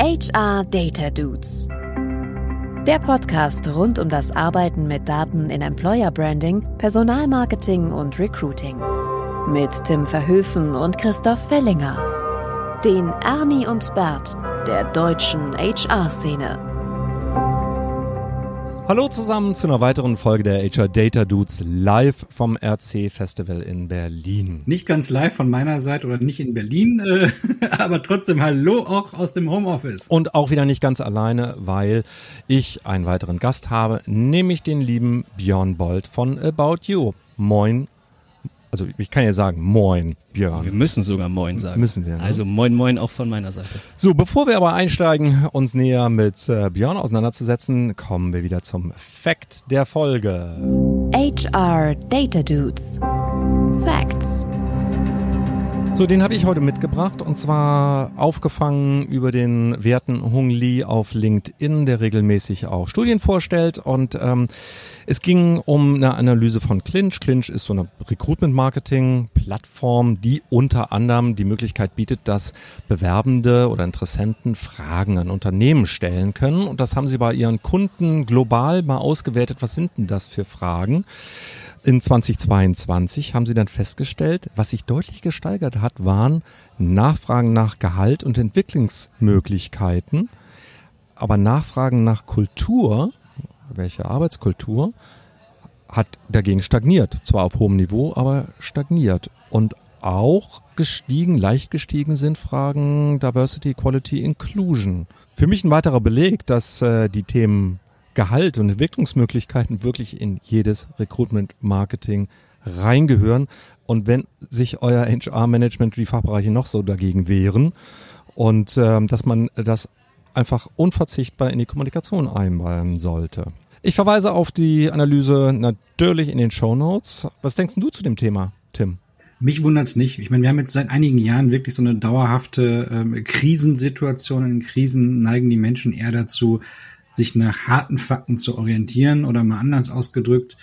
HR Data Dudes. Der Podcast rund um das Arbeiten mit Daten in Employer Branding, Personalmarketing und Recruiting. Mit Tim Verhöfen und Christoph Fellinger. Den Ernie und Bert der deutschen HR-Szene. Hallo zusammen zu einer weiteren Folge der HR Data Dudes live vom RC Festival in Berlin. Nicht ganz live von meiner Seite oder nicht in Berlin, äh, aber trotzdem Hallo auch aus dem Homeoffice. Und auch wieder nicht ganz alleine, weil ich einen weiteren Gast habe, nämlich den lieben Björn Bold von About You. Moin also ich kann ja sagen, moin, Björn. Wir müssen sogar moin sagen. Müssen wir. Ne? Also moin, moin auch von meiner Seite. So, bevor wir aber einsteigen, uns näher mit äh, Björn auseinanderzusetzen, kommen wir wieder zum Fact der Folge. HR Data Dudes. Facts. So, den habe ich heute mitgebracht und zwar aufgefangen über den werten Hung Lee auf LinkedIn, der regelmäßig auch Studien vorstellt und ähm, es ging um eine Analyse von Clinch. Clinch ist so eine Recruitment-Marketing-Plattform, die unter anderem die Möglichkeit bietet, dass Bewerbende oder Interessenten Fragen an Unternehmen stellen können und das haben sie bei ihren Kunden global mal ausgewertet. Was sind denn das für Fragen? In 2022 haben sie dann festgestellt, was sich deutlich gesteigert hat, waren Nachfragen nach Gehalt und Entwicklungsmöglichkeiten, aber Nachfragen nach Kultur, welche Arbeitskultur, hat dagegen stagniert. Zwar auf hohem Niveau, aber stagniert. Und auch gestiegen, leicht gestiegen sind Fragen Diversity, Equality, Inclusion. Für mich ein weiterer Beleg, dass äh, die Themen Gehalt und Entwicklungsmöglichkeiten wirklich in jedes Recruitment-Marketing reingehören. Und wenn sich euer HR-Management, die Fachbereiche noch so dagegen wehren und ähm, dass man das einfach unverzichtbar in die Kommunikation einbauen sollte. Ich verweise auf die Analyse natürlich in den Show Notes. Was denkst du zu dem Thema, Tim? Mich wundert's nicht. Ich meine, wir haben jetzt seit einigen Jahren wirklich so eine dauerhafte ähm, Krisensituation. In Krisen neigen die Menschen eher dazu, sich nach harten Fakten zu orientieren oder mal anders ausgedrückt.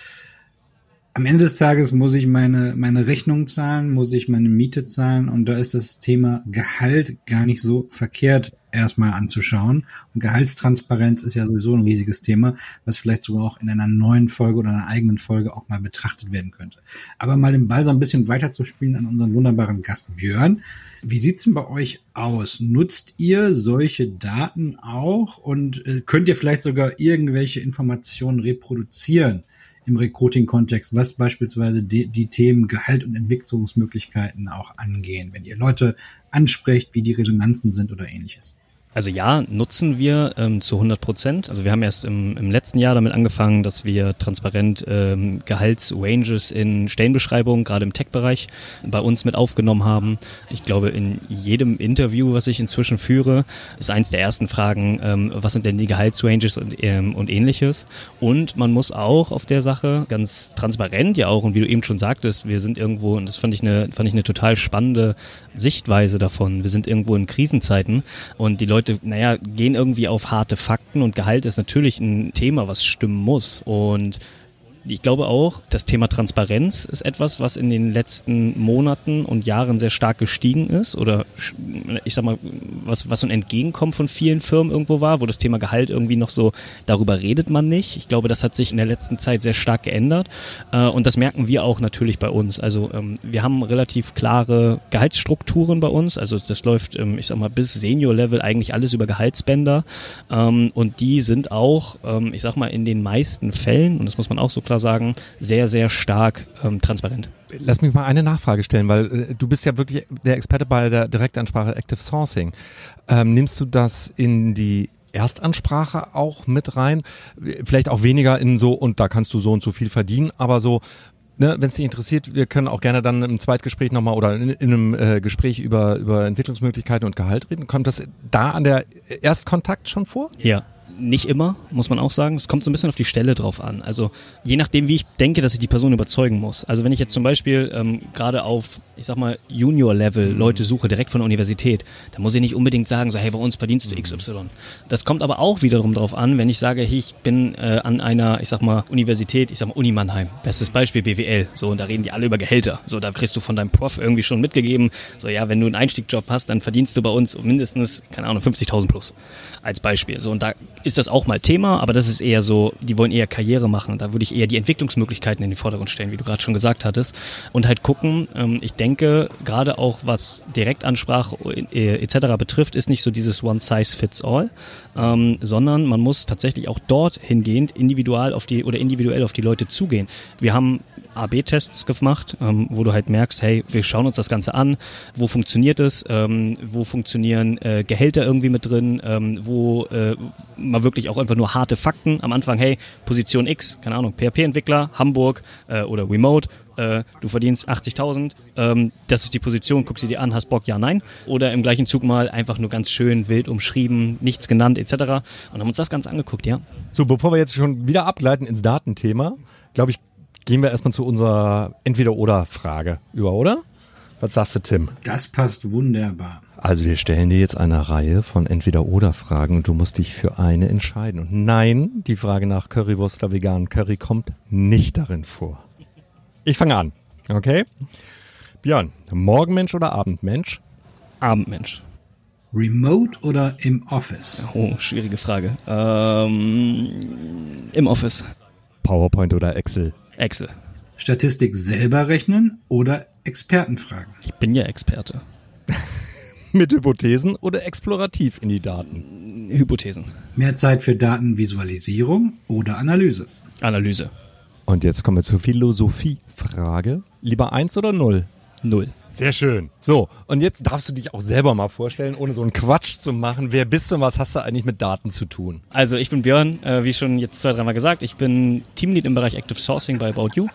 Am Ende des Tages muss ich meine, meine Rechnung zahlen, muss ich meine Miete zahlen und da ist das Thema Gehalt gar nicht so verkehrt erstmal anzuschauen. Und Gehaltstransparenz ist ja sowieso ein riesiges Thema, was vielleicht sogar auch in einer neuen Folge oder einer eigenen Folge auch mal betrachtet werden könnte. Aber mal den Ball so ein bisschen weiter zu spielen an unseren wunderbaren Gast Björn. Wie sieht's denn bei euch aus? Nutzt ihr solche Daten auch und äh, könnt ihr vielleicht sogar irgendwelche Informationen reproduzieren im Recruiting-Kontext, was beispielsweise die, die Themen Gehalt und Entwicklungsmöglichkeiten auch angehen, wenn ihr Leute ansprecht, wie die Resonanzen sind oder ähnliches? Also ja, nutzen wir ähm, zu 100 Prozent. Also wir haben erst im, im letzten Jahr damit angefangen, dass wir transparent ähm, Gehaltsranges in Stellenbeschreibungen, gerade im Tech-Bereich, bei uns mit aufgenommen haben. Ich glaube, in jedem Interview, was ich inzwischen führe, ist eins der ersten Fragen, ähm, was sind denn die Gehaltsranges und, ähm, und ähnliches. Und man muss auch auf der Sache ganz transparent ja auch, und wie du eben schon sagtest, wir sind irgendwo, und das fand ich eine, fand ich eine total spannende Sichtweise davon, wir sind irgendwo in Krisenzeiten und die Leute Leute, naja, gehen irgendwie auf harte Fakten und Gehalt ist natürlich ein Thema, was stimmen muss. Und ich glaube auch, das Thema Transparenz ist etwas, was in den letzten Monaten und Jahren sehr stark gestiegen ist oder ich sag mal, was, was so ein Entgegenkommen von vielen Firmen irgendwo war, wo das Thema Gehalt irgendwie noch so, darüber redet man nicht. Ich glaube, das hat sich in der letzten Zeit sehr stark geändert äh, und das merken wir auch natürlich bei uns. Also ähm, wir haben relativ klare Gehaltsstrukturen bei uns, also das läuft, ähm, ich sag mal, bis Senior-Level eigentlich alles über Gehaltsbänder ähm, und die sind auch, ich sag mal, in den meisten Fällen, und das muss man auch so klar sagen, sehr, sehr stark ähm, transparent. Lass mich mal eine Nachfrage stellen, weil äh, du bist ja wirklich der Experte bei der Direktansprache Active Sourcing. Ähm, nimmst du das in die Erstansprache auch mit rein? Vielleicht auch weniger in so, und da kannst du so und so viel verdienen, aber so, ne, wenn es dich interessiert, wir können auch gerne dann im Zweitgespräch nochmal oder in, in einem äh, Gespräch über, über Entwicklungsmöglichkeiten und Gehalt reden. Kommt das da an der Erstkontakt schon vor? Ja, nicht immer, muss man auch sagen. Es kommt so ein bisschen auf die Stelle drauf an. Also je nachdem, wie ich denke, dass ich die Person überzeugen muss. Also wenn ich jetzt zum Beispiel ähm, gerade auf, ich sag mal, Junior-Level mhm. Leute suche, direkt von der Universität, dann muss ich nicht unbedingt sagen, so hey, bei uns verdienst du mhm. XY. Das kommt aber auch wiederum drauf an, wenn ich sage, hey, ich bin äh, an einer, ich sag mal, Universität, ich sag mal Uni Mannheim, bestes Beispiel BWL, so und da reden die alle über Gehälter. So, da kriegst du von deinem Prof irgendwie schon mitgegeben, so ja, wenn du einen Einstiegjob hast, dann verdienst du bei uns mindestens, keine Ahnung, 50.000 plus als Beispiel. So und da ist das auch mal Thema, aber das ist eher so, die wollen eher Karriere machen. Da würde ich eher die Entwicklungsmöglichkeiten in den Vordergrund stellen, wie du gerade schon gesagt hattest. Und halt gucken, ähm, ich denke, gerade auch was Direktansprache äh, etc. betrifft, ist nicht so dieses One Size Fits All, ähm, sondern man muss tatsächlich auch dort hingehend individual auf die oder individuell auf die Leute zugehen. Wir haben AB-Tests gemacht, ähm, wo du halt merkst, hey, wir schauen uns das Ganze an, wo funktioniert es, ähm, wo funktionieren äh, Gehälter irgendwie mit drin, ähm, wo äh, mal wirklich auch einfach nur harte Fakten am Anfang, hey, Position X, keine Ahnung, PHP-Entwickler, Hamburg äh, oder Remote, äh, du verdienst 80.000, ähm, das ist die Position, guck sie dir an, hast Bock, ja, nein. Oder im gleichen Zug mal einfach nur ganz schön wild umschrieben, nichts genannt etc. Und haben uns das Ganze angeguckt, ja. So, bevor wir jetzt schon wieder abgleiten ins Datenthema, glaube ich, gehen wir erstmal zu unserer Entweder-Oder-Frage über, oder? Was sagst du, Tim? Das passt wunderbar. Also wir stellen dir jetzt eine Reihe von Entweder-Oder-Fragen und du musst dich für eine entscheiden. Und nein, die Frage nach Currywurst oder veganen Curry kommt nicht darin vor. Ich fange an, okay? Björn, Morgenmensch oder Abendmensch? Abendmensch. Remote oder im Office? Oh, schwierige Frage. Ähm, Im Office. PowerPoint oder Excel? Excel. Statistik selber rechnen oder Experten fragen? Ich bin ja Experte. Mit Hypothesen oder explorativ in die Daten? Hypothesen. Mehr Zeit für Datenvisualisierung oder Analyse? Analyse. Und jetzt kommen wir zur Philosophiefrage. Lieber eins oder null? Null. Sehr schön. So, und jetzt darfst du dich auch selber mal vorstellen, ohne so einen Quatsch zu machen. Wer bist du und was hast du eigentlich mit Daten zu tun? Also ich bin Björn, äh, wie schon jetzt zwei, dreimal gesagt. Ich bin Teamlead im Bereich Active Sourcing bei About You.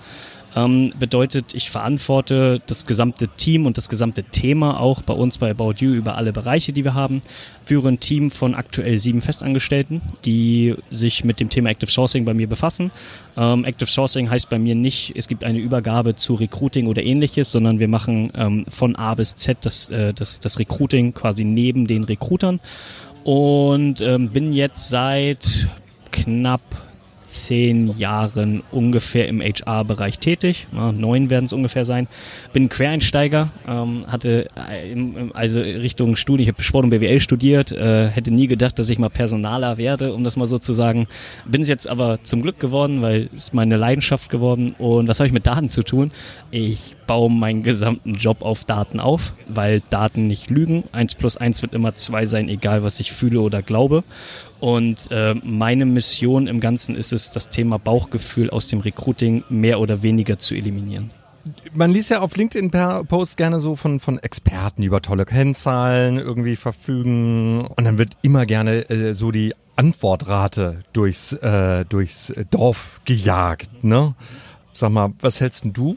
Ähm, bedeutet, ich verantworte das gesamte Team und das gesamte Thema auch bei uns bei About You über alle Bereiche, die wir haben. Führe ein Team von aktuell sieben Festangestellten, die sich mit dem Thema Active Sourcing bei mir befassen. Ähm, Active Sourcing heißt bei mir nicht, es gibt eine Übergabe zu Recruiting oder ähnliches, sondern wir machen ähm, von A bis Z das, äh, das, das Recruiting quasi neben den Recruitern. Und ähm, bin jetzt seit knapp zehn Jahren ungefähr im HR-Bereich tätig. Ja, neun werden es ungefähr sein. Bin Quereinsteiger, ähm, hatte äh, also Richtung Studium, ich habe Sport und BWL studiert, äh, hätte nie gedacht, dass ich mal Personaler werde, um das mal so zu sagen. Bin es jetzt aber zum Glück geworden, weil es meine Leidenschaft geworden. Und was habe ich mit Daten zu tun? Ich baue meinen gesamten Job auf Daten auf, weil Daten nicht lügen. Eins plus eins wird immer zwei sein, egal was ich fühle oder glaube. Und äh, meine Mission im Ganzen ist es, das Thema Bauchgefühl aus dem Recruiting mehr oder weniger zu eliminieren. Man liest ja auf LinkedIn per Post gerne so von, von Experten über tolle Kennzahlen irgendwie verfügen. Und dann wird immer gerne äh, so die Antwortrate durchs, äh, durchs Dorf gejagt. Ne? Sag mal, was hältst du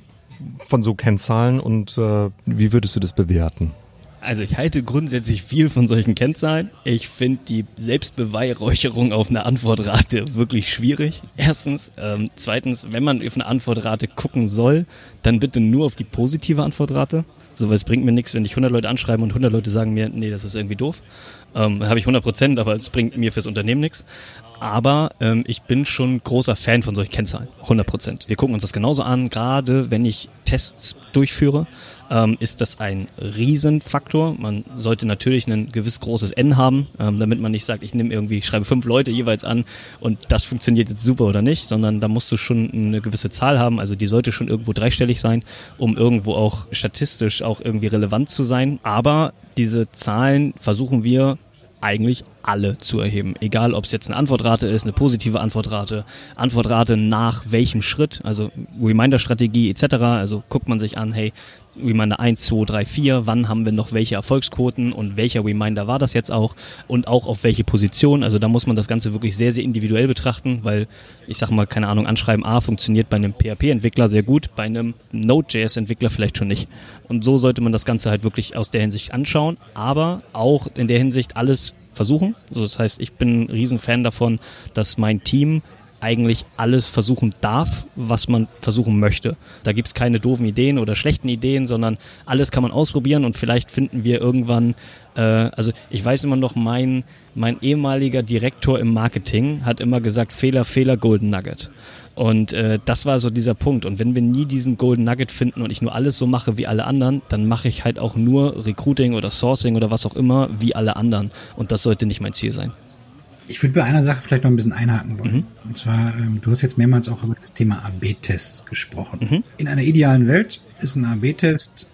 von so Kennzahlen und äh, wie würdest du das bewerten? Also ich halte grundsätzlich viel von solchen Kennzahlen. Ich finde die Selbstbeweihräucherung auf eine Antwortrate wirklich schwierig. Erstens. Ähm, zweitens, wenn man auf eine Antwortrate gucken soll, dann bitte nur auf die positive Antwortrate. So, weil es bringt mir nichts, wenn ich 100 Leute anschreibe und 100 Leute sagen mir, nee, das ist irgendwie doof. Ähm, habe ich 100 Prozent, aber es bringt mir fürs Unternehmen nichts. Aber ähm, ich bin schon großer Fan von solchen Kennzahlen, 100 Prozent. Wir gucken uns das genauso an, gerade wenn ich Tests durchführe, ähm, ist das ein Riesenfaktor. Man sollte natürlich ein gewiss großes N haben, ähm, damit man nicht sagt, ich nehme irgendwie, ich schreibe fünf Leute jeweils an und das funktioniert jetzt super oder nicht, sondern da musst du schon eine gewisse Zahl haben. Also die sollte schon irgendwo dreistellig sein, um irgendwo auch statistisch auch irgendwie relevant zu sein. Aber diese Zahlen versuchen wir eigentlich alle zu erheben. Egal, ob es jetzt eine Antwortrate ist, eine positive Antwortrate, Antwortrate nach welchem Schritt, also Reminder-Strategie etc. Also guckt man sich an, hey, Reminder 1, 2, 3, 4, wann haben wir noch welche Erfolgsquoten und welcher Reminder war das jetzt auch und auch auf welche Position. Also da muss man das Ganze wirklich sehr, sehr individuell betrachten, weil ich sag mal, keine Ahnung, Anschreiben A funktioniert bei einem PHP-Entwickler sehr gut, bei einem Node.js-Entwickler vielleicht schon nicht. Und so sollte man das Ganze halt wirklich aus der Hinsicht anschauen, aber auch in der Hinsicht alles versuchen. So, das heißt, ich bin ein Riesenfan davon, dass mein Team eigentlich alles versuchen darf, was man versuchen möchte. Da gibt es keine doofen Ideen oder schlechten Ideen, sondern alles kann man ausprobieren und vielleicht finden wir irgendwann, äh, also ich weiß immer noch, mein, mein ehemaliger Direktor im Marketing hat immer gesagt, Fehler, Fehler, Golden Nugget. Und äh, das war so dieser Punkt. Und wenn wir nie diesen Golden Nugget finden und ich nur alles so mache wie alle anderen, dann mache ich halt auch nur Recruiting oder Sourcing oder was auch immer wie alle anderen. Und das sollte nicht mein Ziel sein. Ich würde bei einer Sache vielleicht noch ein bisschen einhaken wollen. Mhm. Und zwar, ähm, du hast jetzt mehrmals auch über das Thema AB-Tests gesprochen. Mhm. In einer idealen Welt ist ein AB-Test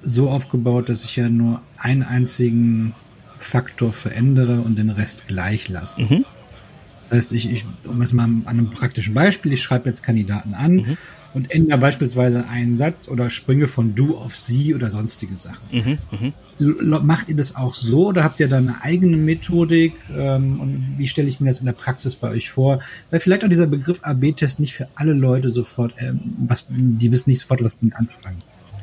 so aufgebaut, dass ich ja nur einen einzigen Faktor verändere und den Rest gleich lasse. Mhm. Das heißt, ich, ich, um es mal an einem praktischen Beispiel, ich schreibe jetzt Kandidaten an mhm und ändere beispielsweise einen Satz oder springe von du auf sie oder sonstige Sachen. Mhm, mh. Macht ihr das auch so oder habt ihr da eine eigene Methodik? Ähm, und wie stelle ich mir das in der Praxis bei euch vor? Weil vielleicht auch dieser Begriff AB-Test nicht für alle Leute sofort, ähm, was, die wissen nicht sofort, was damit anzufangen.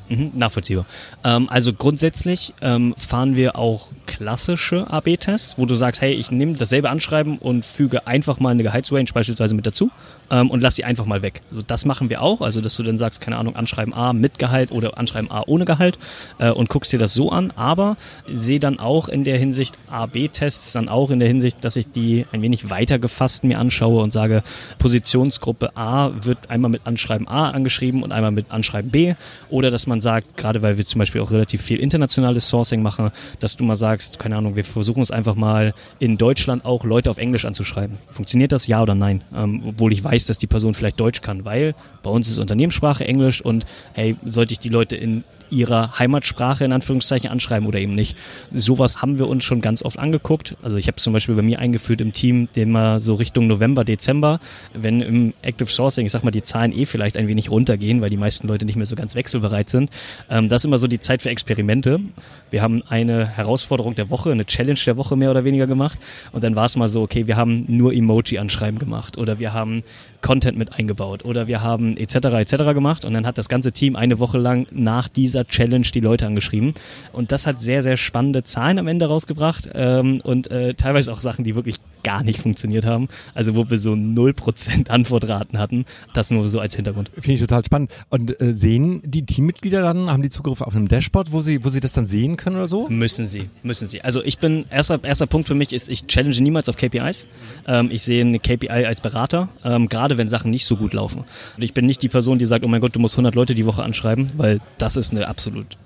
Mhm, nachvollziehbar. Ähm, also grundsätzlich ähm, fahren wir auch klassische AB-Tests, wo du sagst, hey, ich nehme dasselbe Anschreiben und füge einfach mal eine Gehaltsrange beispielsweise mit dazu ähm, und lass sie einfach mal weg. Also das machen wir auch, also dass du dann sagst, keine Ahnung, Anschreiben A mit Gehalt oder Anschreiben A ohne Gehalt äh, und guckst dir das so an, aber sehe dann auch in der Hinsicht AB-Tests dann auch in der Hinsicht, dass ich die ein wenig weiter gefasst mir anschaue und sage, Positionsgruppe A wird einmal mit Anschreiben A angeschrieben und einmal mit Anschreiben B oder dass man sagt, gerade weil wir zum Beispiel auch relativ viel internationales Sourcing machen, dass du mal sagst, keine Ahnung, wir versuchen es einfach mal in Deutschland auch Leute auf Englisch anzuschreiben. Funktioniert das ja oder nein? Ähm, obwohl ich weiß, weiß, dass die Person vielleicht Deutsch kann, weil bei uns ist Unternehmenssprache Englisch und hey, sollte ich die Leute in ihrer Heimatsprache in Anführungszeichen anschreiben oder eben nicht. Sowas haben wir uns schon ganz oft angeguckt. Also ich habe es zum Beispiel bei mir eingeführt im Team, den mal so Richtung November, Dezember, wenn im Active Sourcing, ich sag mal, die Zahlen eh vielleicht ein wenig runtergehen, weil die meisten Leute nicht mehr so ganz wechselbereit sind. Ähm, das ist immer so die Zeit für Experimente. Wir haben eine Herausforderung der Woche, eine Challenge der Woche mehr oder weniger gemacht. Und dann war es mal so, okay, wir haben nur Emoji-Anschreiben gemacht oder wir haben Content mit eingebaut oder wir haben etc. etc. gemacht. Und dann hat das ganze Team eine Woche lang nach dieser Challenge die Leute angeschrieben. Und das hat sehr, sehr spannende Zahlen am Ende rausgebracht ähm, und äh, teilweise auch Sachen, die wirklich gar nicht funktioniert haben. Also wo wir so 0% Antwortraten hatten. Das nur so als Hintergrund. Finde ich total spannend. Und äh, sehen die Teammitglieder dann, haben die Zugriff auf einem Dashboard, wo sie, wo sie das dann sehen können oder so? Müssen sie, müssen sie. Also ich bin, erster, erster Punkt für mich ist, ich challenge niemals auf KPIs. Ähm, ich sehe eine KPI als Berater, ähm, gerade wenn Sachen nicht so gut laufen. Und ich bin nicht die Person, die sagt, oh mein Gott, du musst 100 Leute die Woche anschreiben, weil das ist eine absolut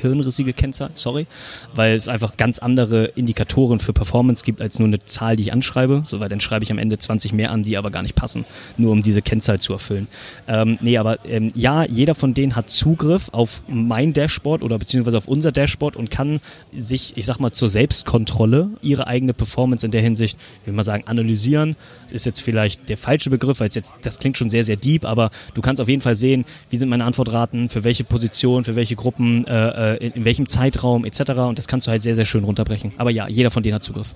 hirnrissige Kennzahl, sorry, weil es einfach ganz andere Indikatoren für Performance gibt als nur eine Zahl, die ich anschreibe. So, weil dann schreibe ich am Ende 20 mehr an, die aber gar nicht passen, nur um diese Kennzahl zu erfüllen. Ähm, nee, aber ähm, ja, jeder von denen hat Zugriff auf mein Dashboard oder beziehungsweise auf unser Dashboard und kann sich, ich sag mal, zur Selbstkontrolle ihre eigene Performance in der Hinsicht, ich will mal sagen, analysieren. Ist jetzt vielleicht der falsche Begriff, weil jetzt, das klingt schon sehr, sehr deep, aber du kannst auf jeden Fall sehen, wie sind meine Antwortraten, für welche Position, für welche Gruppen äh äh, in, in welchem Zeitraum etc. Und das kannst du halt sehr, sehr schön runterbrechen. Aber ja, jeder von denen hat Zugriff.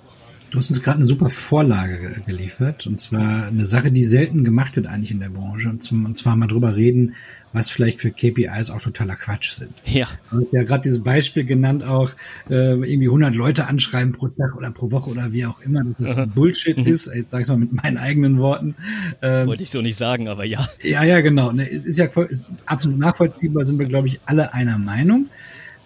Du hast uns gerade eine super Vorlage geliefert und zwar eine Sache, die selten gemacht wird eigentlich in der Branche und zwar mal drüber reden, was vielleicht für KPIs auch totaler Quatsch sind. Ja. Du hast ja gerade dieses Beispiel genannt auch, äh, irgendwie 100 Leute anschreiben pro Tag oder pro Woche oder wie auch immer, dass das Bullshit mhm. ist, ich sag's mal mit meinen eigenen Worten. Ähm, Wollte ich so nicht sagen, aber ja. Ja, ja, genau. Ne, ist, ist ja voll, ist absolut nachvollziehbar, sind wir, glaube ich, alle einer Meinung.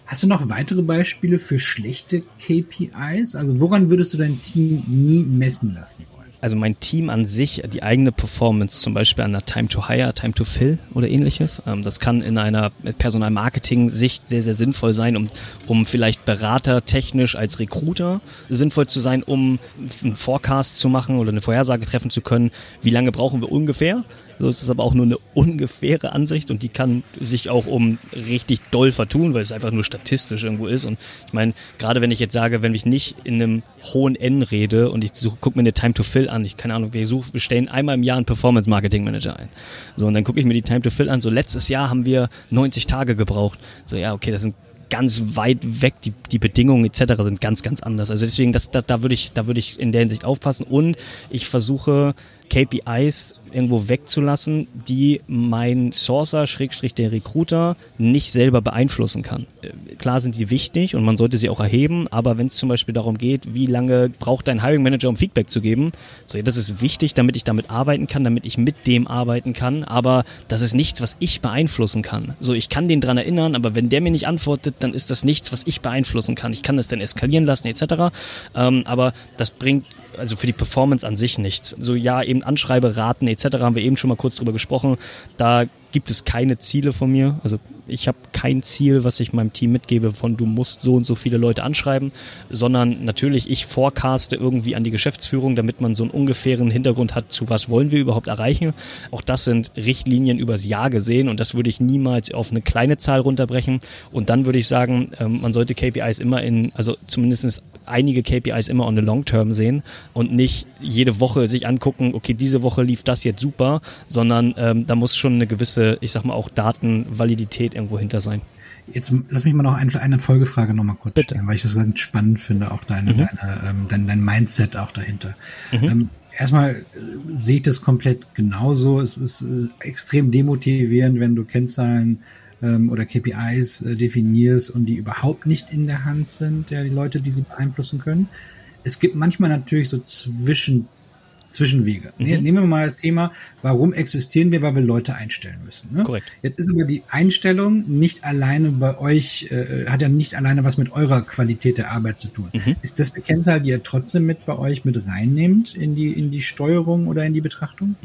Hast du noch weitere Beispiele für schlechte KPIs? Also woran würdest du dein Team nie messen lassen? Also mein Team an sich, die eigene Performance, zum Beispiel an der Time to Hire, Time to Fill oder ähnliches. Ähm, das kann in einer Personalmarketing-Sicht sehr, sehr sinnvoll sein, um, um vielleicht Berater technisch als Recruiter sinnvoll zu sein, um einen Forecast zu machen oder eine Vorhersage treffen zu können. Wie lange brauchen wir ungefähr? So ist es aber auch nur eine ungefähre Ansicht und die kann sich auch um richtig doll vertun, weil es einfach nur statistisch irgendwo ist. Und ich meine, gerade wenn ich jetzt sage, wenn ich nicht in einem hohen N rede und ich suche, gucke mir eine Time to Fill an, ich keine Ahnung, wir suchen, wir stellen einmal im Jahr einen Performance Marketing Manager ein. So, und dann gucke ich mir die Time to Fill an. So, letztes Jahr haben wir 90 Tage gebraucht. So, ja, okay, das sind ganz weit weg. Die, die Bedingungen etc. sind ganz, ganz anders. Also deswegen, das, da, da würde ich, da würde ich in der Hinsicht aufpassen. Und ich versuche KPIs irgendwo wegzulassen, die mein Sourcer, Schrägstrich der Recruiter, nicht selber beeinflussen kann. Äh, klar sind die wichtig und man sollte sie auch erheben, aber wenn es zum Beispiel darum geht, wie lange braucht dein Hiring Manager, um Feedback zu geben, so, ja, das ist wichtig, damit ich damit arbeiten kann, damit ich mit dem arbeiten kann, aber das ist nichts, was ich beeinflussen kann. So, ich kann den dran erinnern, aber wenn der mir nicht antwortet, dann ist das nichts, was ich beeinflussen kann. Ich kann das dann eskalieren lassen, etc. Ähm, aber das bringt also für die Performance an sich nichts. So ja, eben Anschreiberaten etc. haben wir eben schon mal kurz drüber gesprochen. Da gibt es keine Ziele von mir. Also ich habe kein Ziel, was ich meinem Team mitgebe von du musst so und so viele Leute anschreiben, sondern natürlich ich forecaste irgendwie an die Geschäftsführung, damit man so einen ungefähren Hintergrund hat, zu was wollen wir überhaupt erreichen. Auch das sind Richtlinien übers Jahr gesehen und das würde ich niemals auf eine kleine Zahl runterbrechen. Und dann würde ich sagen, ähm, man sollte KPIs immer in, also zumindest einige KPIs immer on the long term sehen und nicht jede Woche sich angucken, okay, diese Woche lief das jetzt super, sondern ähm, da muss schon eine gewisse, ich sag mal auch Datenvalidität irgendwo hinter sein. Jetzt lass mich mal noch eine, eine Folgefrage noch mal kurz Bitte. stellen, weil ich das ganz spannend finde, auch deine, mhm. deine, ähm, dein, dein Mindset auch dahinter. Mhm. Ähm, erstmal äh, sehe ich das komplett genauso. Es ist äh, extrem demotivierend, wenn du Kennzahlen ähm, oder KPIs äh, definierst und die überhaupt nicht in der Hand sind, der die Leute, die sie beeinflussen können. Es gibt manchmal natürlich so Zwischen Zwischenwege. Mhm. Nehmen wir mal das Thema, warum existieren wir, weil wir Leute einstellen müssen. Ne? Korrekt. Jetzt ist aber die Einstellung nicht alleine bei euch, äh, hat ja nicht alleine was mit eurer Qualität der Arbeit zu tun. Mhm. Ist das eine Kennzahl, die ihr trotzdem mit bei euch mit reinnehmt in die, in die Steuerung oder in die Betrachtung?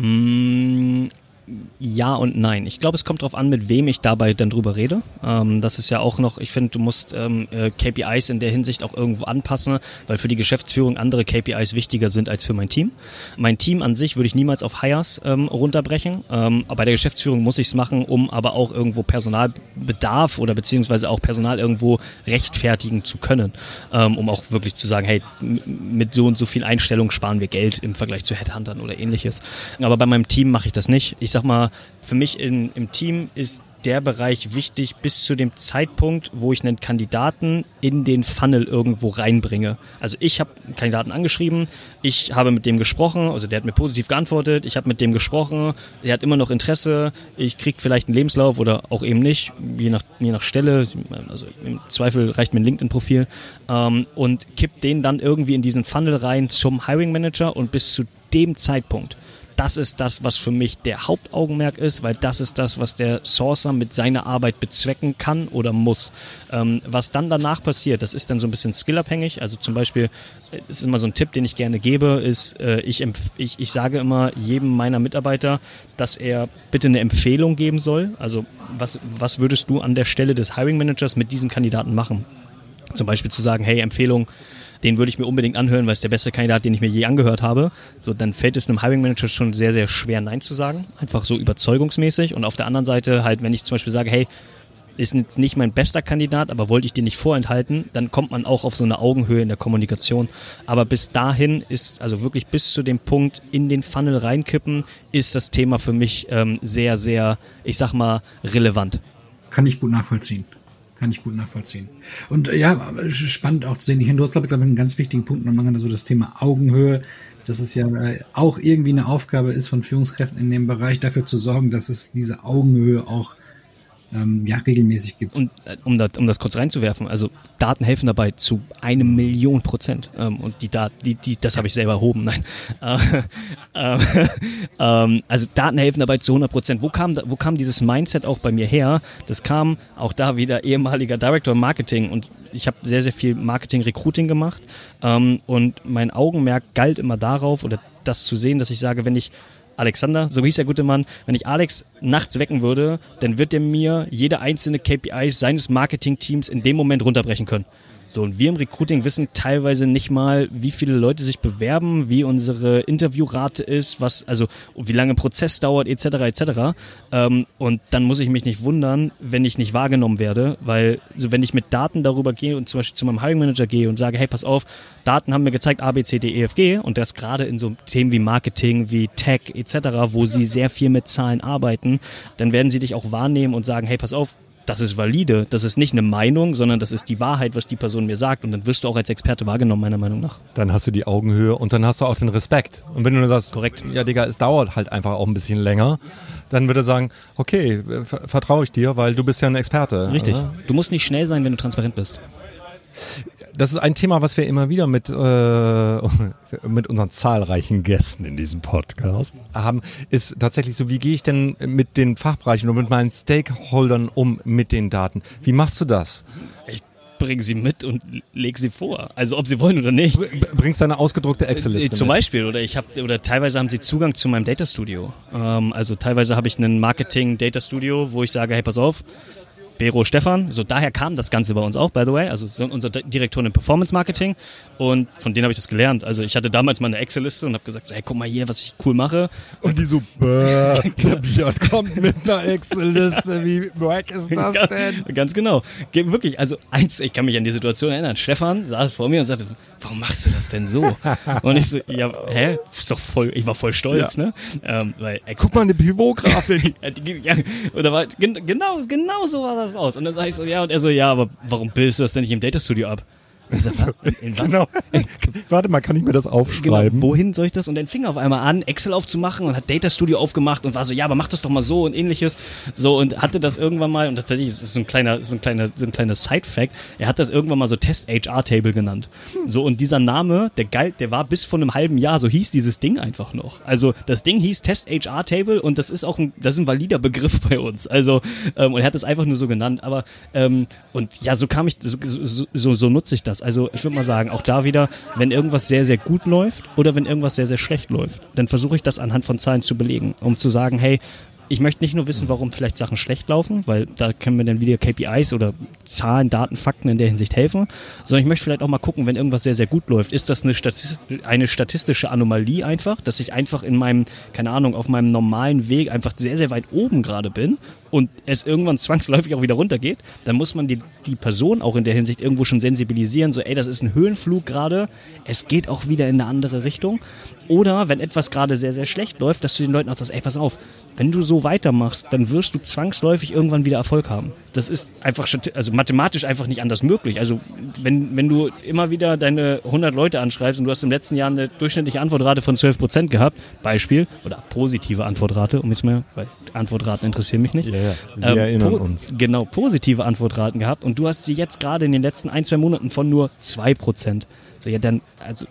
Ja und nein. Ich glaube, es kommt darauf an, mit wem ich dabei dann drüber rede. Ähm, das ist ja auch noch, ich finde, du musst ähm, äh, KPIs in der Hinsicht auch irgendwo anpassen, weil für die Geschäftsführung andere KPIs wichtiger sind als für mein Team. Mein Team an sich würde ich niemals auf Hires ähm, runterbrechen. Ähm, bei der Geschäftsführung muss ich es machen, um aber auch irgendwo Personalbedarf oder beziehungsweise auch Personal irgendwo rechtfertigen zu können, ähm, um auch wirklich zu sagen, hey, mit so und so viel Einstellung sparen wir Geld im Vergleich zu Headhuntern oder ähnliches. Aber bei meinem Team mache ich das nicht. Ich sag mal, für mich in, im Team ist der Bereich wichtig bis zu dem Zeitpunkt, wo ich einen Kandidaten in den Funnel irgendwo reinbringe. Also ich habe einen Kandidaten angeschrieben, ich habe mit dem gesprochen, also der hat mir positiv geantwortet, ich habe mit dem gesprochen, er hat immer noch Interesse, ich kriege vielleicht einen Lebenslauf oder auch eben nicht, je nach, je nach Stelle, also im Zweifel reicht mir ein LinkedIn-Profil ähm, und kipp den dann irgendwie in diesen Funnel rein zum Hiring Manager und bis zu dem Zeitpunkt das ist das, was für mich der Hauptaugenmerk ist, weil das ist das, was der Sourcer mit seiner Arbeit bezwecken kann oder muss. Ähm, was dann danach passiert, das ist dann so ein bisschen skillabhängig. Also zum Beispiel, das äh, ist immer so ein Tipp, den ich gerne gebe, ist, äh, ich, ich, ich sage immer jedem meiner Mitarbeiter, dass er bitte eine Empfehlung geben soll. Also was, was würdest du an der Stelle des Hiring Managers mit diesem Kandidaten machen? Zum Beispiel zu sagen, hey, Empfehlung, den würde ich mir unbedingt anhören, weil es der beste Kandidat, den ich mir je angehört habe. So, dann fällt es einem Hiring Manager schon sehr, sehr schwer, Nein zu sagen. Einfach so überzeugungsmäßig. Und auf der anderen Seite halt, wenn ich zum Beispiel sage, hey, ist jetzt nicht mein bester Kandidat, aber wollte ich dir nicht vorenthalten, dann kommt man auch auf so eine Augenhöhe in der Kommunikation. Aber bis dahin ist, also wirklich bis zu dem Punkt in den Funnel reinkippen, ist das Thema für mich ähm, sehr, sehr, ich sag mal, relevant. Kann ich gut nachvollziehen. Kann ich gut nachvollziehen. Und äh, ja, spannend auch zu sehen. Ich, du hast, glaube ich, einen ganz wichtigen Punkt nochmal, so das Thema Augenhöhe, dass es ja äh, auch irgendwie eine Aufgabe ist von Führungskräften in dem Bereich, dafür zu sorgen, dass es diese Augenhöhe auch ähm, ja, regelmäßig gibt. Und äh, um, das, um das kurz reinzuwerfen, also Daten helfen dabei zu eine Million Prozent. Ähm, und die Daten, die, die, das habe ich selber erhoben, nein. Äh, äh, ähm, also Daten helfen dabei zu 100 Prozent. Wo kam, wo kam dieses Mindset auch bei mir her? Das kam auch da wieder ehemaliger Director Marketing und ich habe sehr, sehr viel Marketing-Recruiting gemacht. Ähm, und mein Augenmerk galt immer darauf oder das zu sehen, dass ich sage, wenn ich Alexander, so hieß der gute Mann, wenn ich Alex nachts wecken würde, dann wird er mir jede einzelne KPI seines Marketing-Teams in dem Moment runterbrechen können. So, und wir im Recruiting wissen teilweise nicht mal, wie viele Leute sich bewerben, wie unsere Interviewrate ist, was, also wie lange Prozess dauert, etc. etc. Ähm, und dann muss ich mich nicht wundern, wenn ich nicht wahrgenommen werde, weil so wenn ich mit Daten darüber gehe und zum Beispiel zu meinem Hiring Manager gehe und sage, hey, pass auf, Daten haben mir gezeigt A, B, C, D, E, F, G und das gerade in so Themen wie Marketing, wie Tech etc., wo sie sehr viel mit Zahlen arbeiten, dann werden sie dich auch wahrnehmen und sagen, hey, pass auf, das ist valide, das ist nicht eine Meinung, sondern das ist die Wahrheit, was die Person mir sagt. Und dann wirst du auch als Experte wahrgenommen, meiner Meinung nach. Dann hast du die Augenhöhe und dann hast du auch den Respekt. Und wenn du nur sagst, korrekt, ja Digga, es dauert halt einfach auch ein bisschen länger, dann würde er sagen, okay, vertraue ich dir, weil du bist ja ein Experte. Richtig. Oder? Du musst nicht schnell sein, wenn du transparent bist. Das ist ein Thema, was wir immer wieder mit, äh, mit unseren zahlreichen Gästen in diesem Podcast haben, ist tatsächlich so, wie gehe ich denn mit den Fachbereichen und mit meinen Stakeholdern um mit den Daten? Wie machst du das? Ich bringe sie mit und lege sie vor. Also ob sie wollen oder nicht. Bringst deine ausgedruckte Excel-Liste Zum mit. Beispiel. Oder ich habe oder teilweise haben sie Zugang zu meinem Data Studio. Ähm, also teilweise habe ich einen Marketing Data Studio, wo ich sage, hey, pass auf, Bero Stefan. So daher kam das Ganze bei uns auch, by the way. Also sind unser Direktor im Performance Marketing und von denen habe ich das gelernt. Also ich hatte damals mal eine Excel-Liste und habe gesagt, so, hey, guck mal hier, was ich cool mache. Und die so, Björn kommt mit einer Excel-Liste. Wie wack ist das denn? Ganz genau. Wirklich, also eins, ich kann mich an die Situation erinnern. Stefan saß vor mir und sagte, warum machst du das denn so? Und ich so, ja, hä? Ist doch voll, ich war voll stolz, ja. ne? Ähm, weil, Guck mal eine Pivot-Grafik. ja, oder war, genau, genau so war das aus. Und dann sage ich so, ja, und er so, ja, aber warum bildest du das denn nicht im Data Studio ab? Sag, genau. Warte mal, kann ich mir das aufschreiben? Genau, wohin soll ich das? Und dann fing er auf einmal an, Excel aufzumachen und hat Data Studio aufgemacht und war so, ja, aber mach das doch mal so und ähnliches. So und hatte das irgendwann mal, und tatsächlich ist es so ein kleiner, so ein kleiner, so ein kleiner Side-Fact, er hat das irgendwann mal so Test HR Table genannt. So und dieser Name, der galt, der war bis vor einem halben Jahr, so hieß dieses Ding einfach noch. Also das Ding hieß Test HR Table und das ist auch ein, das ist ein valider Begriff bei uns. Also, ähm, und er hat es einfach nur so genannt. Aber, ähm, und ja, so kam ich, so, so, so, so nutze ich das. Also ich würde mal sagen, auch da wieder, wenn irgendwas sehr, sehr gut läuft oder wenn irgendwas sehr, sehr schlecht läuft, dann versuche ich das anhand von Zahlen zu belegen, um zu sagen, hey, ich möchte nicht nur wissen, warum vielleicht Sachen schlecht laufen, weil da können mir dann wieder KPIs oder Zahlen, Daten, Fakten in der Hinsicht helfen, sondern ich möchte vielleicht auch mal gucken, wenn irgendwas sehr, sehr gut läuft, ist das eine, Statist eine statistische Anomalie einfach, dass ich einfach in meinem, keine Ahnung, auf meinem normalen Weg einfach sehr, sehr weit oben gerade bin und es irgendwann zwangsläufig auch wieder runtergeht, dann muss man die, die Person auch in der Hinsicht irgendwo schon sensibilisieren, so ey, das ist ein Höhenflug gerade, es geht auch wieder in eine andere Richtung. Oder wenn etwas gerade sehr, sehr schlecht läuft, dass du den Leuten auch sagst, ey, pass auf, wenn du so weitermachst, dann wirst du zwangsläufig irgendwann wieder Erfolg haben. Das ist einfach, also mathematisch einfach nicht anders möglich. Also wenn, wenn du immer wieder deine 100 Leute anschreibst und du hast im letzten Jahr eine durchschnittliche Antwortrate von 12 Prozent gehabt, Beispiel, oder positive Antwortrate, um jetzt mal, weil Antwortraten interessieren mich nicht. Ja, ja. Wir ähm, erinnern uns. Genau, positive Antwortraten gehabt und du hast sie jetzt gerade in den letzten ein, zwei Monaten von nur 2 Prozent. So, ja, dann, also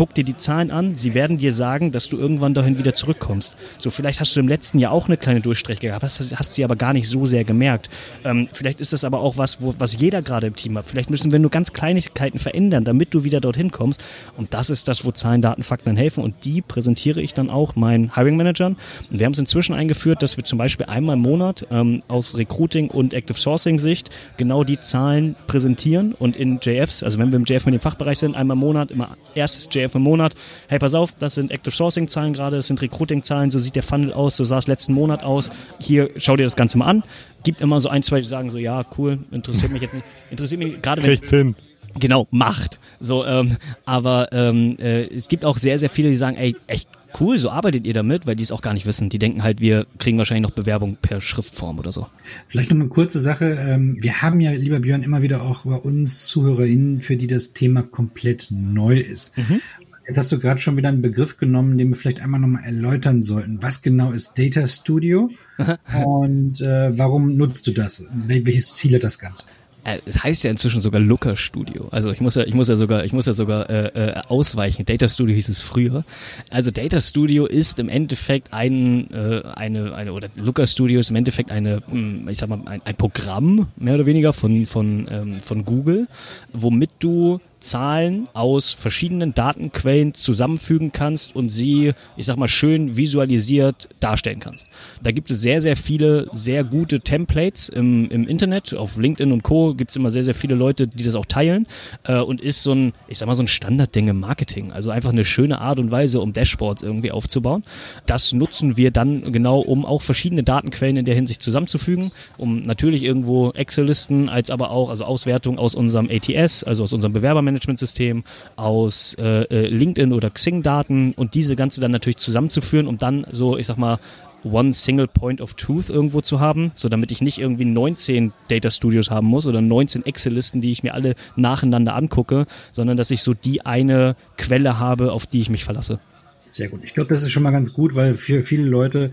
guck dir die Zahlen an, sie werden dir sagen, dass du irgendwann dahin wieder zurückkommst. So, vielleicht hast du im letzten Jahr auch eine kleine Durchstrecke gehabt, hast, hast sie aber gar nicht so sehr gemerkt. Ähm, vielleicht ist das aber auch was, wo, was jeder gerade im Team hat. Vielleicht müssen wir nur ganz Kleinigkeiten verändern, damit du wieder dorthin kommst. Und das ist das, wo Zahlen, Daten, Fakten dann helfen. Und die präsentiere ich dann auch meinen Hiring Managern. Und wir haben es inzwischen eingeführt, dass wir zum Beispiel einmal im Monat ähm, aus Recruiting und Active Sourcing Sicht genau die Zahlen präsentieren und in JFs, also wenn wir im JF mit dem Fachbereich sind, einmal im Monat immer erstes JF JF im Monat. Hey, pass auf, das sind Active Sourcing Zahlen gerade, das sind Recruiting Zahlen, so sieht der Funnel aus, so sah es letzten Monat aus. Hier, schau dir das Ganze mal an. Gibt immer so ein, zwei, die sagen so, ja, cool, interessiert mich jetzt nicht. Interessiert mich gerade wenn hin. Genau, Macht. So, ähm, aber ähm, äh, es gibt auch sehr, sehr viele, die sagen, ey, echt cool, so arbeitet ihr damit, weil die es auch gar nicht wissen. Die denken halt, wir kriegen wahrscheinlich noch Bewerbung per Schriftform oder so. Vielleicht noch eine kurze Sache. Ähm, wir haben ja, lieber Björn, immer wieder auch bei uns ZuhörerInnen, für die das Thema komplett neu ist. Mhm. Jetzt hast du gerade schon wieder einen Begriff genommen, den wir vielleicht einmal nochmal erläutern sollten. Was genau ist Data Studio und äh, warum nutzt du das? Welches Ziel hat das Ganze? Äh, es heißt ja inzwischen sogar Looker Studio. Also ich muss ja, ich muss ja sogar, ich muss ja sogar äh, äh, ausweichen. Data Studio hieß es früher. Also Data Studio ist im Endeffekt ein, äh, eine, eine oder Looker Studio ist im Endeffekt eine, hm, ich sag mal, ein, ein Programm mehr oder weniger von von ähm, von Google, womit du Zahlen aus verschiedenen Datenquellen zusammenfügen kannst und sie, ich sag mal, schön visualisiert darstellen kannst. Da gibt es sehr, sehr viele sehr gute Templates im, im Internet. Auf LinkedIn und Co. gibt es immer sehr, sehr viele Leute, die das auch teilen äh, und ist so ein, ich sag mal, so ein Standardding im Marketing. Also einfach eine schöne Art und Weise, um Dashboards irgendwie aufzubauen. Das nutzen wir dann genau, um auch verschiedene Datenquellen in der Hinsicht zusammenzufügen, um natürlich irgendwo Excel-Listen als aber auch, also Auswertung aus unserem ATS, also aus unserem Bewerbermanagement Managementsystem aus äh, äh, LinkedIn oder Xing-Daten und diese ganze dann natürlich zusammenzuführen, um dann so, ich sag mal, One Single Point of Truth irgendwo zu haben, so damit ich nicht irgendwie 19 Data Studios haben muss oder 19 Excel-Listen, die ich mir alle nacheinander angucke, sondern dass ich so die eine Quelle habe, auf die ich mich verlasse. Sehr gut. Ich glaube, das ist schon mal ganz gut, weil für viele Leute,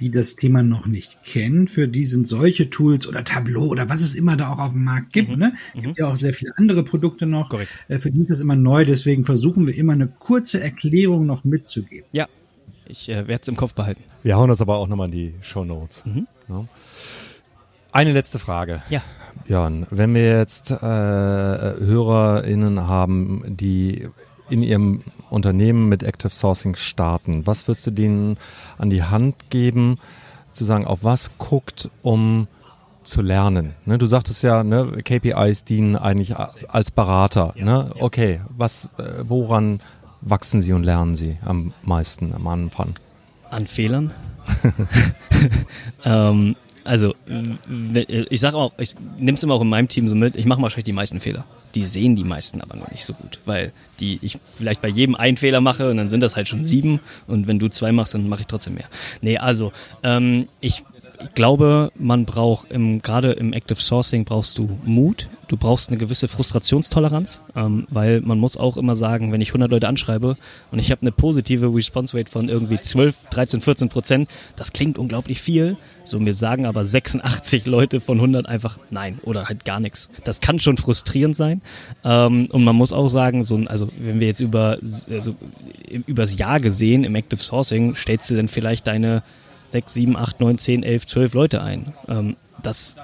die das Thema noch nicht kennen, für die sind solche Tools oder Tableau oder was es immer da auch auf dem Markt gibt, mhm. ne? Mhm. Gibt ja auch sehr viele andere Produkte noch. Korrekt. Äh, für die ist es immer neu, deswegen versuchen wir immer eine kurze Erklärung noch mitzugeben. Ja, ich äh, werde es im Kopf behalten. Wir hauen das aber auch nochmal in die Show Notes. Mhm. Ja. Eine letzte Frage. Ja. Björn, wenn wir jetzt äh, HörerInnen haben, die in ihrem Unternehmen mit Active Sourcing starten, was würdest du denen an die Hand geben, zu sagen, auf was guckt, um zu lernen? Ne, du sagtest ja, ne, KPIs dienen eigentlich als Berater. Ne? Okay, was, äh, woran wachsen Sie und lernen Sie am meisten am Anfang? An Fehlern. ähm, also, ich sage auch, ich nehme es immer auch in meinem Team so mit, ich mache wahrscheinlich die meisten Fehler. Die sehen die meisten aber noch nicht so gut, weil die ich vielleicht bei jedem einen Fehler mache und dann sind das halt schon sieben und wenn du zwei machst, dann mache ich trotzdem mehr. Nee, also ähm, ich ich glaube, man braucht im, gerade im Active Sourcing brauchst du Mut, du brauchst eine gewisse Frustrationstoleranz, ähm, weil man muss auch immer sagen, wenn ich 100 Leute anschreibe und ich habe eine positive Response Rate von irgendwie 12, 13, 14 Prozent, das klingt unglaublich viel. So mir sagen aber 86 Leute von 100 einfach nein oder halt gar nichts. Das kann schon frustrierend sein. Ähm, und man muss auch sagen, so, also wenn wir jetzt über also übers Jahr gesehen im Active Sourcing stellst du denn vielleicht deine sechs, sieben, acht, neun, zehn, elf, zwölf Leute ein. Ähm, das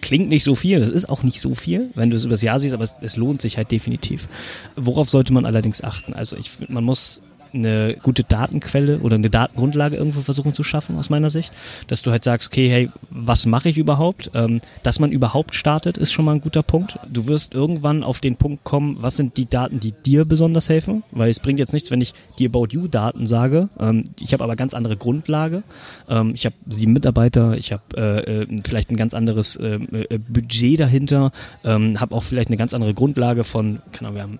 klingt nicht so viel, das ist auch nicht so viel, wenn du es übers Jahr siehst, aber es, es lohnt sich halt definitiv. Worauf sollte man allerdings achten? Also ich man muss eine gute Datenquelle oder eine Datengrundlage irgendwo versuchen zu schaffen, aus meiner Sicht. Dass du halt sagst, okay, hey, was mache ich überhaupt? Ähm, dass man überhaupt startet, ist schon mal ein guter Punkt. Du wirst irgendwann auf den Punkt kommen, was sind die Daten, die dir besonders helfen? Weil es bringt jetzt nichts, wenn ich die About You Daten sage. Ähm, ich habe aber ganz andere Grundlage. Ähm, ich habe sieben Mitarbeiter, ich habe äh, äh, vielleicht ein ganz anderes äh, äh Budget dahinter, ähm, habe auch vielleicht eine ganz andere Grundlage von, keine Ahnung, wir haben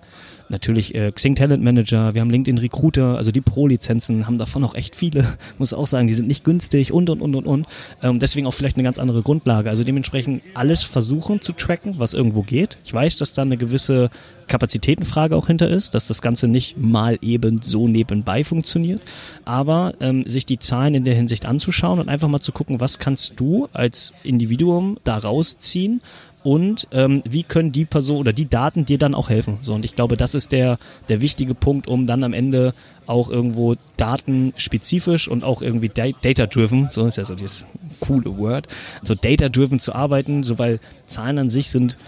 natürlich äh, Xing Talent Manager, wir haben LinkedIn Recruiter, also die Pro-Lizenzen haben davon auch echt viele, muss auch sagen, die sind nicht günstig und und und und und. Ähm, deswegen auch vielleicht eine ganz andere Grundlage. Also dementsprechend alles versuchen zu tracken, was irgendwo geht. Ich weiß, dass da eine gewisse Kapazitätenfrage auch hinter ist, dass das Ganze nicht mal eben so nebenbei funktioniert, aber ähm, sich die Zahlen in der Hinsicht anzuschauen und einfach mal zu gucken, was kannst du als Individuum da rausziehen und ähm, wie können die Person oder die Daten dir dann auch helfen. So, und ich glaube, das ist der, der wichtige Punkt, um dann am Ende auch irgendwo datenspezifisch und auch irgendwie data-driven, so ist ja so dieses coole Word, so data-driven zu arbeiten, so weil Zahlen an sich sind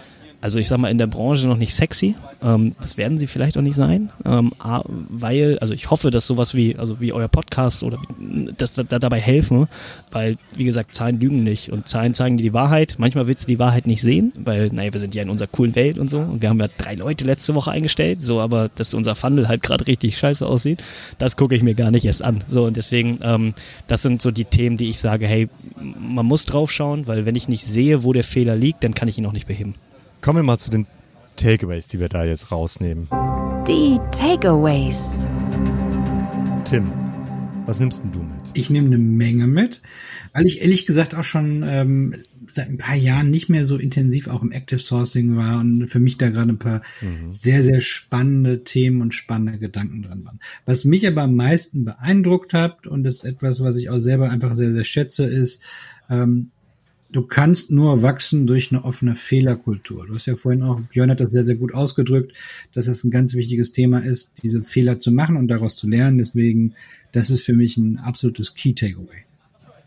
also ich sag mal, in der Branche noch nicht sexy. Ähm, das werden sie vielleicht auch nicht sein, ähm, weil, also ich hoffe, dass sowas wie, also wie euer Podcast oder dass da, da dabei helfen, weil, wie gesagt, Zahlen lügen nicht und Zahlen zeigen dir die Wahrheit. Manchmal willst du die Wahrheit nicht sehen, weil, naja, wir sind ja in unserer coolen Welt und so und wir haben ja drei Leute letzte Woche eingestellt, so, aber dass unser Funnel halt gerade richtig scheiße aussieht, das gucke ich mir gar nicht erst an. So, und deswegen, ähm, das sind so die Themen, die ich sage, hey, man muss drauf schauen, weil wenn ich nicht sehe, wo der Fehler liegt, dann kann ich ihn auch nicht beheben. Kommen wir mal zu den Takeaways, die wir da jetzt rausnehmen. Die Takeaways. Tim, was nimmst denn du mit? Ich nehme eine Menge mit, weil ich ehrlich gesagt auch schon ähm, seit ein paar Jahren nicht mehr so intensiv auch im Active Sourcing war und für mich da gerade ein paar mhm. sehr, sehr spannende Themen und spannende Gedanken drin waren. Was mich aber am meisten beeindruckt hat und das ist etwas, was ich auch selber einfach sehr, sehr schätze, ist, ähm, du kannst nur wachsen durch eine offene Fehlerkultur. Du hast ja vorhin auch, Björn hat das sehr, sehr gut ausgedrückt, dass es ein ganz wichtiges Thema ist, diese Fehler zu machen und daraus zu lernen. Deswegen, das ist für mich ein absolutes Key Takeaway.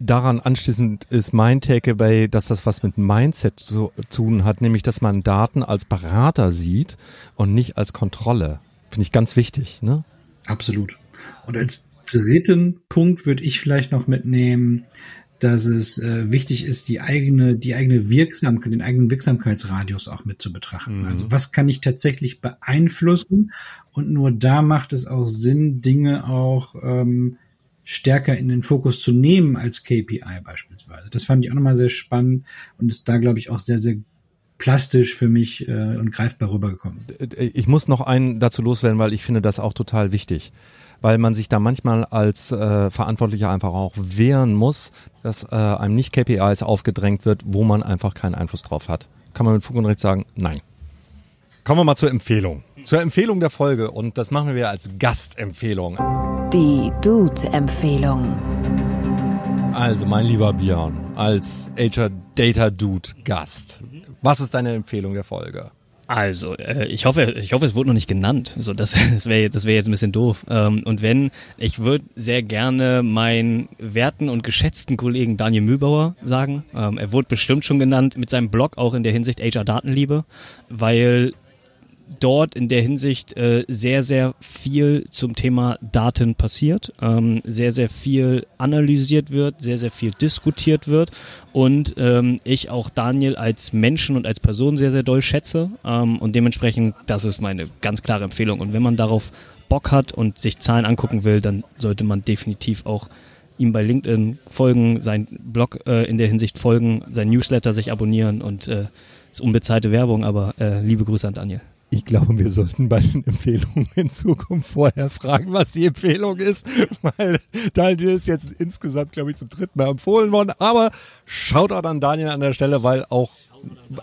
Daran anschließend ist mein Takeaway, dass das was mit Mindset zu tun hat, nämlich dass man Daten als Berater sieht und nicht als Kontrolle. Finde ich ganz wichtig, ne? Absolut. Und als dritten Punkt würde ich vielleicht noch mitnehmen, dass es äh, wichtig ist, die eigene, die eigene Wirksamkeit, den eigenen Wirksamkeitsradius auch mit zu betrachten. Mhm. Also was kann ich tatsächlich beeinflussen? Und nur da macht es auch Sinn, Dinge auch ähm, stärker in den Fokus zu nehmen als KPI beispielsweise. Das fand ich auch nochmal sehr spannend und ist da, glaube ich, auch sehr, sehr plastisch für mich äh, und greifbar rübergekommen. Ich muss noch einen dazu loswerden, weil ich finde das auch total wichtig weil man sich da manchmal als äh, Verantwortlicher einfach auch wehren muss, dass äh, einem nicht KPIs aufgedrängt wird, wo man einfach keinen Einfluss drauf hat. Kann man mit Fug und Recht sagen, nein. Kommen wir mal zur Empfehlung. Zur Empfehlung der Folge und das machen wir als Gastempfehlung. Die Dude-Empfehlung. Also, mein lieber Björn, als HR Data Dude Gast, was ist deine Empfehlung der Folge? Also, äh, ich hoffe, ich hoffe, es wurde noch nicht genannt. So, das, das wäre das wäre jetzt ein bisschen doof. Ähm, und wenn, ich würde sehr gerne meinen werten und geschätzten Kollegen Daniel Mühlbauer sagen. Ähm, er wurde bestimmt schon genannt mit seinem Blog auch in der Hinsicht HR Datenliebe, weil dort in der Hinsicht äh, sehr, sehr viel zum Thema Daten passiert, ähm, sehr, sehr viel analysiert wird, sehr, sehr viel diskutiert wird und ähm, ich auch Daniel als Menschen und als Person sehr, sehr doll schätze ähm, und dementsprechend, das ist meine ganz klare Empfehlung und wenn man darauf Bock hat und sich Zahlen angucken will, dann sollte man definitiv auch ihm bei LinkedIn folgen, sein Blog äh, in der Hinsicht folgen, sein Newsletter sich abonnieren und äh, ist unbezahlte Werbung, aber äh, liebe Grüße an Daniel. Ich glaube, wir sollten bei den Empfehlungen in Zukunft vorher fragen, was die Empfehlung ist, weil Daniel ist jetzt insgesamt, glaube ich, zum dritten Mal empfohlen worden. Aber schaut auch an Daniel an der Stelle, weil auch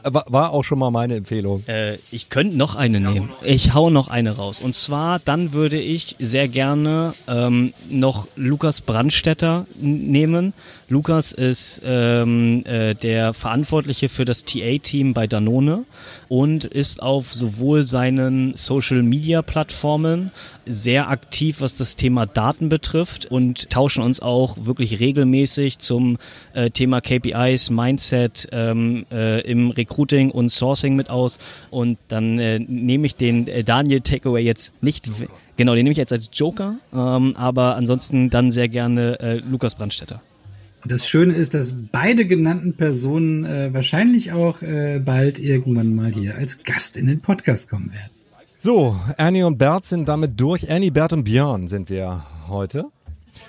war auch schon mal meine Empfehlung. Äh, ich könnte noch eine nehmen. Ich hau noch eine raus. Und zwar, dann würde ich sehr gerne ähm, noch Lukas Brandstetter nehmen. Lukas ist ähm, äh, der Verantwortliche für das TA-Team bei Danone und ist auf sowohl seinen Social-Media-Plattformen sehr aktiv, was das Thema Daten betrifft und tauschen uns auch wirklich regelmäßig zum äh, Thema KPIs, Mindset ähm, äh, im Recruiting und Sourcing mit aus. Und dann äh, nehme ich den äh, Daniel Takeaway jetzt nicht Genau, den nehme ich jetzt als Joker, ähm, aber ansonsten dann sehr gerne äh, Lukas Brandstetter. Und das Schöne ist, dass beide genannten Personen äh, wahrscheinlich auch äh, bald irgendwann mal hier als Gast in den Podcast kommen werden. So, Ernie und Bert sind damit durch. Ernie, Bert und Björn sind wir heute.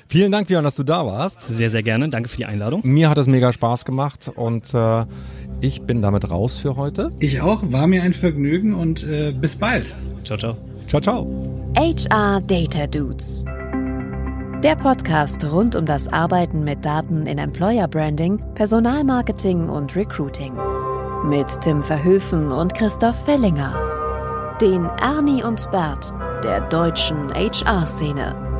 Vielen Dank, Björn, dass du da warst. Sehr, sehr gerne. Danke für die Einladung. Mir hat es mega Spaß gemacht und äh, ich bin damit raus für heute. Ich auch. War mir ein Vergnügen und äh, bis bald. Ciao, ciao. Ciao, ciao. HR Data Dudes. Der Podcast rund um das Arbeiten mit Daten in Employer Branding, Personalmarketing und Recruiting. Mit Tim Verhöfen und Christoph Fellinger. Den Ernie und Bert der deutschen HR-Szene.